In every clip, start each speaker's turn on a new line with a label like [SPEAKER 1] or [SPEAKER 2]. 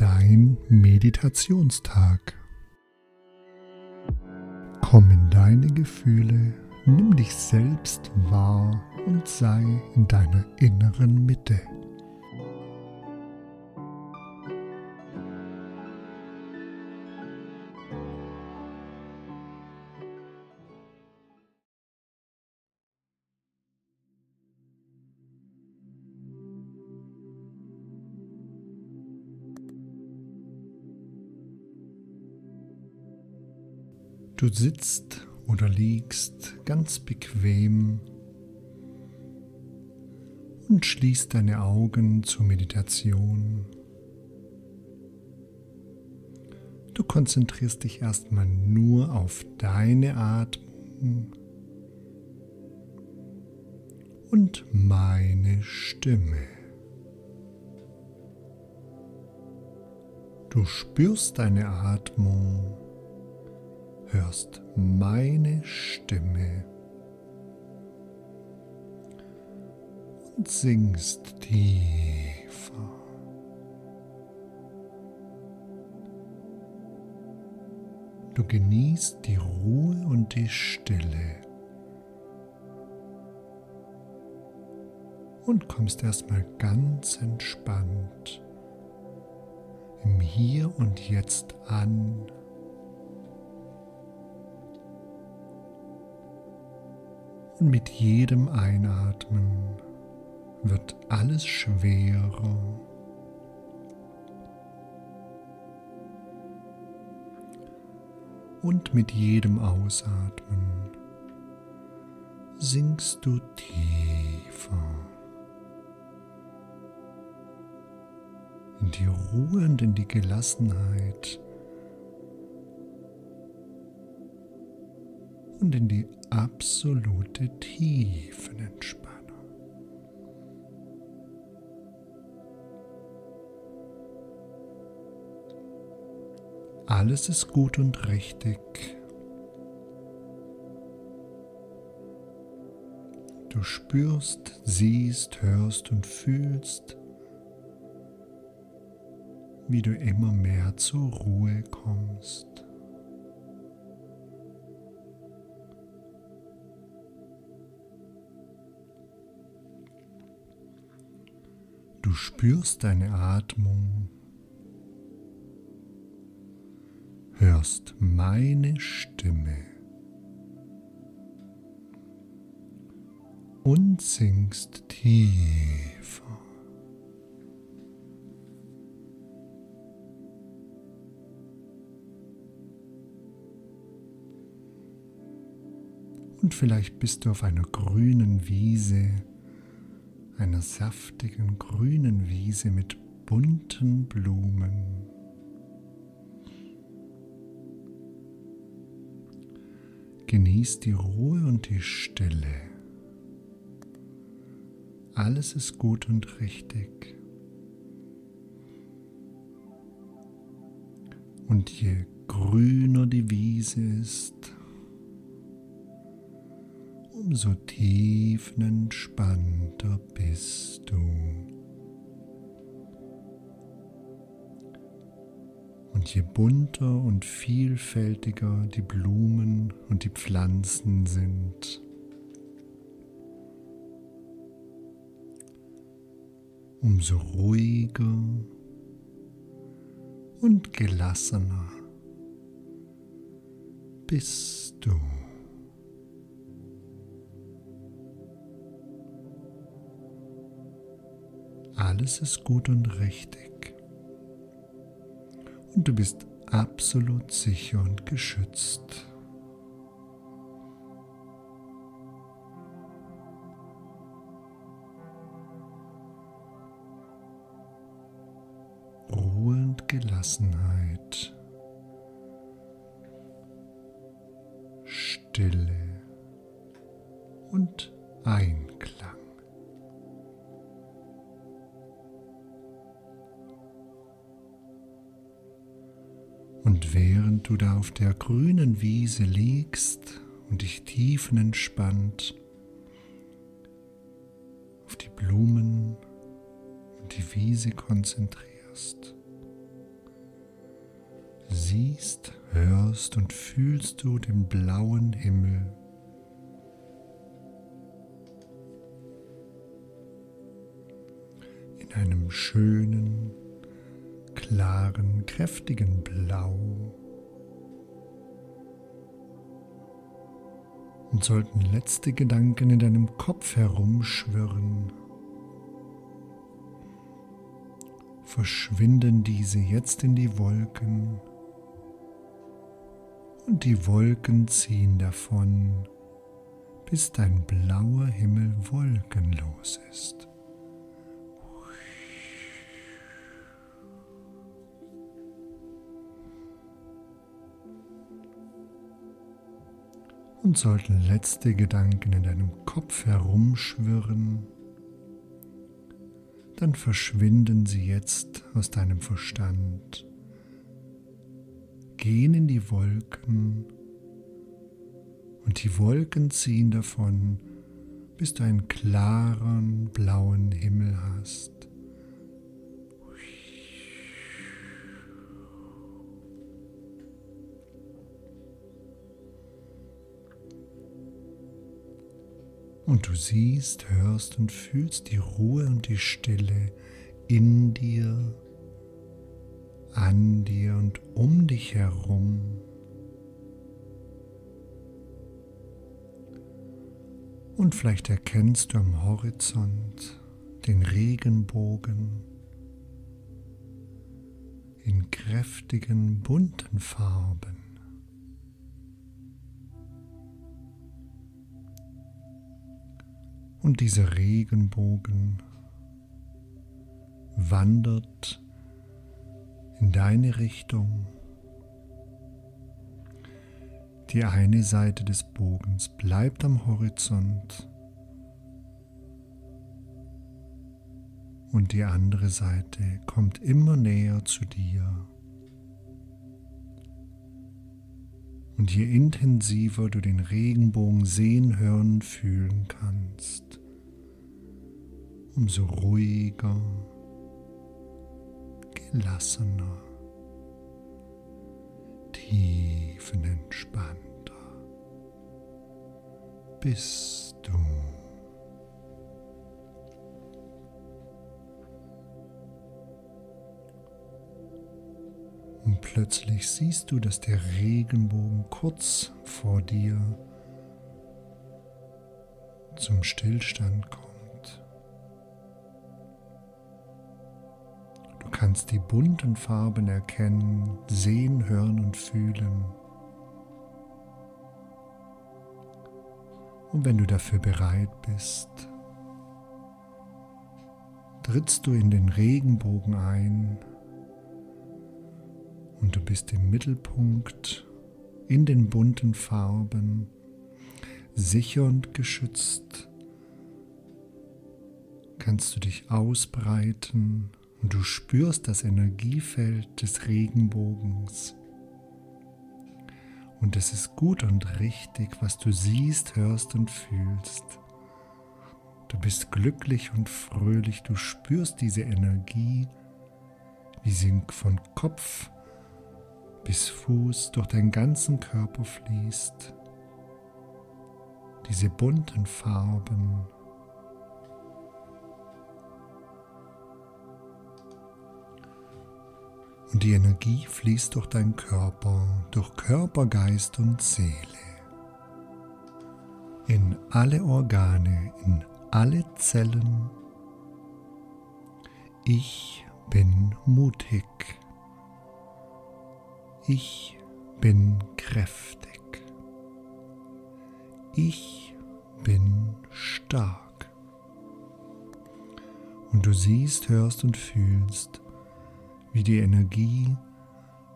[SPEAKER 1] dein Meditationstag. Komm in deine Gefühle, nimm dich selbst wahr und sei in deiner inneren Mitte. Du sitzt oder liegst ganz bequem und schließt deine Augen zur Meditation. Du konzentrierst dich erstmal nur auf deine Atmung und meine Stimme. Du spürst deine Atmung hörst meine Stimme und singst tiefer. Du genießt die Ruhe und die Stille und kommst erstmal ganz entspannt im Hier und Jetzt an. Und mit jedem Einatmen wird alles schwerer. Und mit jedem Ausatmen sinkst du tiefer in die Ruhe und in die Gelassenheit und in die absolute Tiefenentspannung. Alles ist gut und richtig. Du spürst, siehst, hörst und fühlst, wie du immer mehr zur Ruhe kommst. Du spürst deine Atmung, hörst meine Stimme. Und sinkst tiefer. Und vielleicht bist du auf einer grünen Wiese einer saftigen grünen Wiese mit bunten Blumen. Genieß die Ruhe und die Stille. Alles ist gut und richtig. Und je grüner die Wiese ist, umso tiefenentspannter bist du. Und je bunter und vielfältiger die Blumen und die Pflanzen sind, umso ruhiger und gelassener bist du. Alles ist gut und richtig. Und du bist absolut sicher und geschützt. Ruhe und Gelassenheit. Stille Und während du da auf der grünen Wiese liegst und dich tiefenentspannt auf die Blumen und die Wiese konzentrierst, siehst, hörst und fühlst du den blauen Himmel. In einem schönen, klaren, kräftigen Blau. Und sollten letzte Gedanken in deinem Kopf herumschwirren, verschwinden diese jetzt in die Wolken und die Wolken ziehen davon, bis dein blauer Himmel wolkenlos ist. Und sollten letzte Gedanken in deinem Kopf herumschwirren, dann verschwinden sie jetzt aus deinem Verstand, gehen in die Wolken und die Wolken ziehen davon, bis du einen klaren blauen Himmel hast. Und du siehst, hörst und fühlst die Ruhe und die Stille in dir, an dir und um dich herum. Und vielleicht erkennst du am Horizont den Regenbogen in kräftigen bunten Farben. Und dieser Regenbogen wandert in deine Richtung. Die eine Seite des Bogens bleibt am Horizont und die andere Seite kommt immer näher zu dir. Und je intensiver du den Regenbogen sehen, hören, fühlen kannst, umso ruhiger, gelassener, tiefenentspannter bist du. Plötzlich siehst du, dass der Regenbogen kurz vor dir zum Stillstand kommt. Du kannst die bunten Farben erkennen, sehen, hören und fühlen. Und wenn du dafür bereit bist, trittst du in den Regenbogen ein und du bist im Mittelpunkt in den bunten Farben, sicher und geschützt. Kannst du dich ausbreiten und du spürst das Energiefeld des Regenbogens. Und es ist gut und richtig, was du siehst, hörst und fühlst. Du bist glücklich und fröhlich, du spürst diese Energie, wie sie von Kopf bis Fuß durch deinen ganzen Körper fließt. Diese bunten Farben. Und die Energie fließt durch deinen Körper, durch Körper, Geist und Seele. In alle Organe, in alle Zellen. Ich bin mutig. Ich bin kräftig. Ich bin stark. Und du siehst, hörst und fühlst, wie die Energie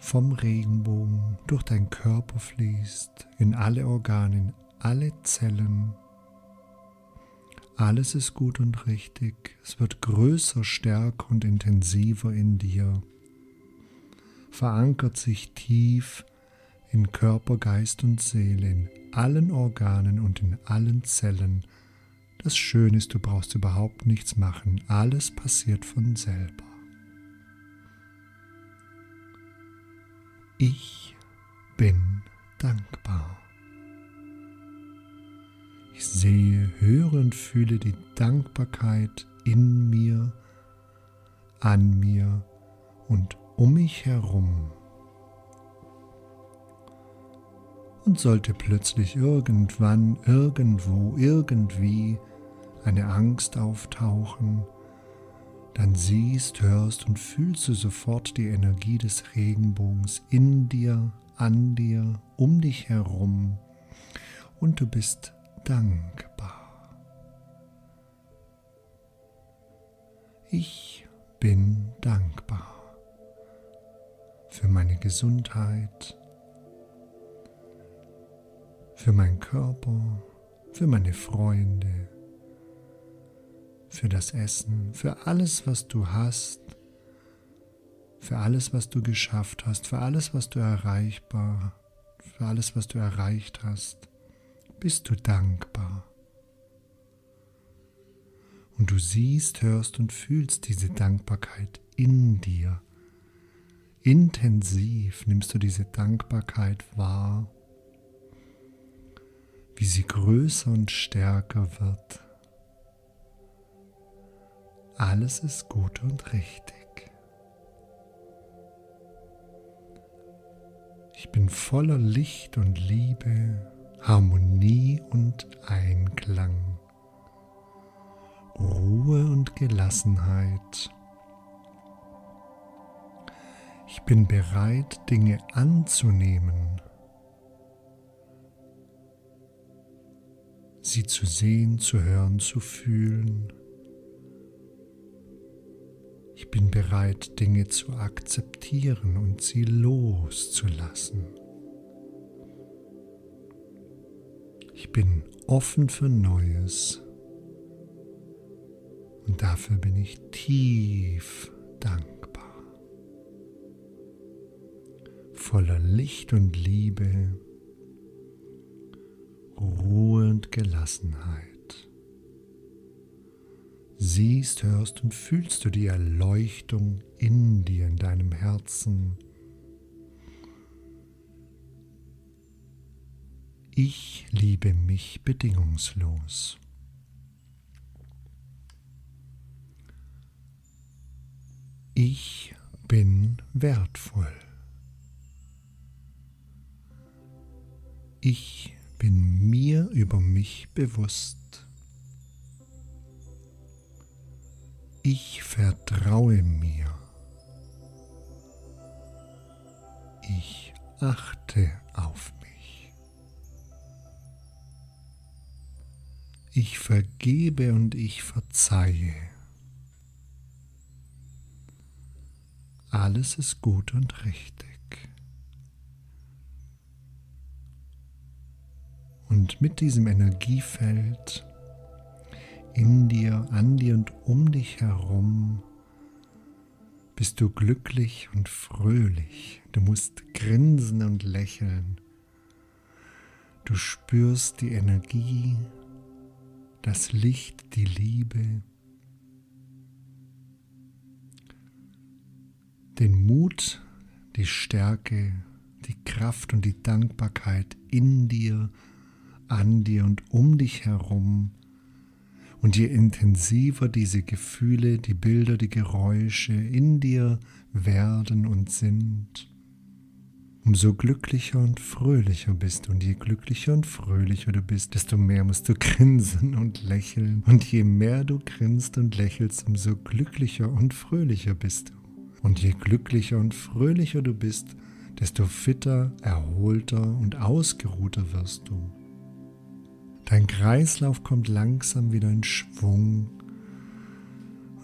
[SPEAKER 1] vom Regenbogen durch deinen Körper fließt, in alle Organe, in alle Zellen. Alles ist gut und richtig. Es wird größer, stärker und intensiver in dir verankert sich tief in Körper, Geist und Seele, in allen Organen und in allen Zellen. Das Schöne ist, du brauchst überhaupt nichts machen, alles passiert von selber. Ich bin dankbar. Ich sehe, höre und fühle die Dankbarkeit in mir, an mir und um mich herum. Und sollte plötzlich irgendwann, irgendwo, irgendwie eine Angst auftauchen, dann siehst, hörst und fühlst du sofort die Energie des Regenbogens in dir, an dir, um dich herum und du bist dankbar. Ich bin dankbar für meine Gesundheit, für meinen Körper, für meine Freunde, für das Essen, für alles, was du hast, für alles, was du geschafft hast, für alles, was du erreichbar, für alles, was du erreicht hast bist du dankbar. Und du siehst, hörst und fühlst diese Dankbarkeit in dir. Intensiv nimmst du diese Dankbarkeit wahr, wie sie größer und stärker wird. Alles ist gut und richtig. Ich bin voller Licht und Liebe Harmonie und Einklang, Ruhe und Gelassenheit. Ich bin bereit, Dinge anzunehmen, sie zu sehen, zu hören, zu fühlen. Ich bin bereit, Dinge zu akzeptieren und sie loszulassen. Ich bin offen für Neues und dafür bin ich tief dankbar. Voller Licht und Liebe, Ruhe und Gelassenheit. Siehst, hörst und fühlst du die Erleuchtung in dir, in deinem Herzen Ich liebe mich bedingungslos. Ich bin wertvoll. Ich bin mir über mich bewusst. Ich vertraue mir. Ich achte auf mich. Ich vergebe und ich verzeihe. Alles ist gut und richtig. Und mit diesem Energiefeld in dir, an dir und um dich herum bist du glücklich und fröhlich. Du musst grinsen und lächeln. Du spürst die Energie das Licht, die Liebe, den Mut, die Stärke, die Kraft und die Dankbarkeit in dir, an dir und um dich herum. Und je intensiver diese Gefühle, die Bilder, die Geräusche in dir werden und sind, umso glücklicher und fröhlicher bist du. Und je glücklicher und fröhlicher du bist, desto mehr musst du grinsen und lächeln. Und je mehr du grinst und lächelst, umso glücklicher und fröhlicher bist du. Und je glücklicher und fröhlicher du bist, desto fitter, erholter und ausgeruhter wirst du. Dein Kreislauf kommt langsam wieder in Schwung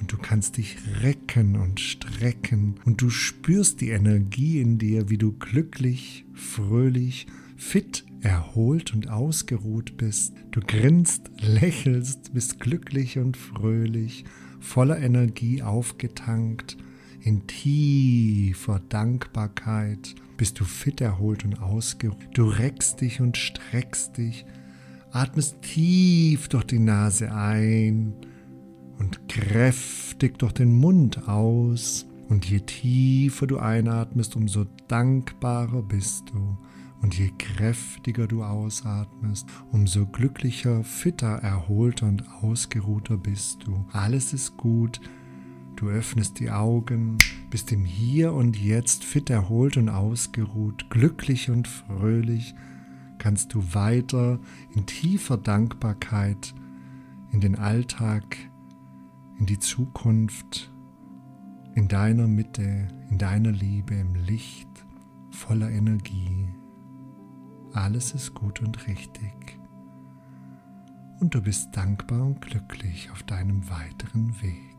[SPEAKER 1] und du kannst dich recken und strecken und du spürst die Energie in dir, wie du glücklich, fröhlich, fit, erholt und ausgeruht bist. Du grinst, lächelst, bist glücklich und fröhlich, voller Energie aufgetankt, in tiefer Dankbarkeit bist du fit, erholt und ausgeruht. Du reckst dich und streckst dich, atmest tief durch die Nase ein und kräftig durch den Mund aus. Und je tiefer du einatmest, umso dankbarer bist du. Und je kräftiger du ausatmest, umso glücklicher, fitter, erholter und ausgeruhter bist du. Alles ist gut. Du öffnest die Augen, bist im Hier und Jetzt fit, erholt und ausgeruht, glücklich und fröhlich, kannst du weiter in tiefer Dankbarkeit in den Alltag, in die Zukunft, in deiner Mitte, in deiner Liebe, im Licht, voller Energie. Alles ist gut und richtig. Und du bist dankbar und glücklich auf deinem weiteren Weg.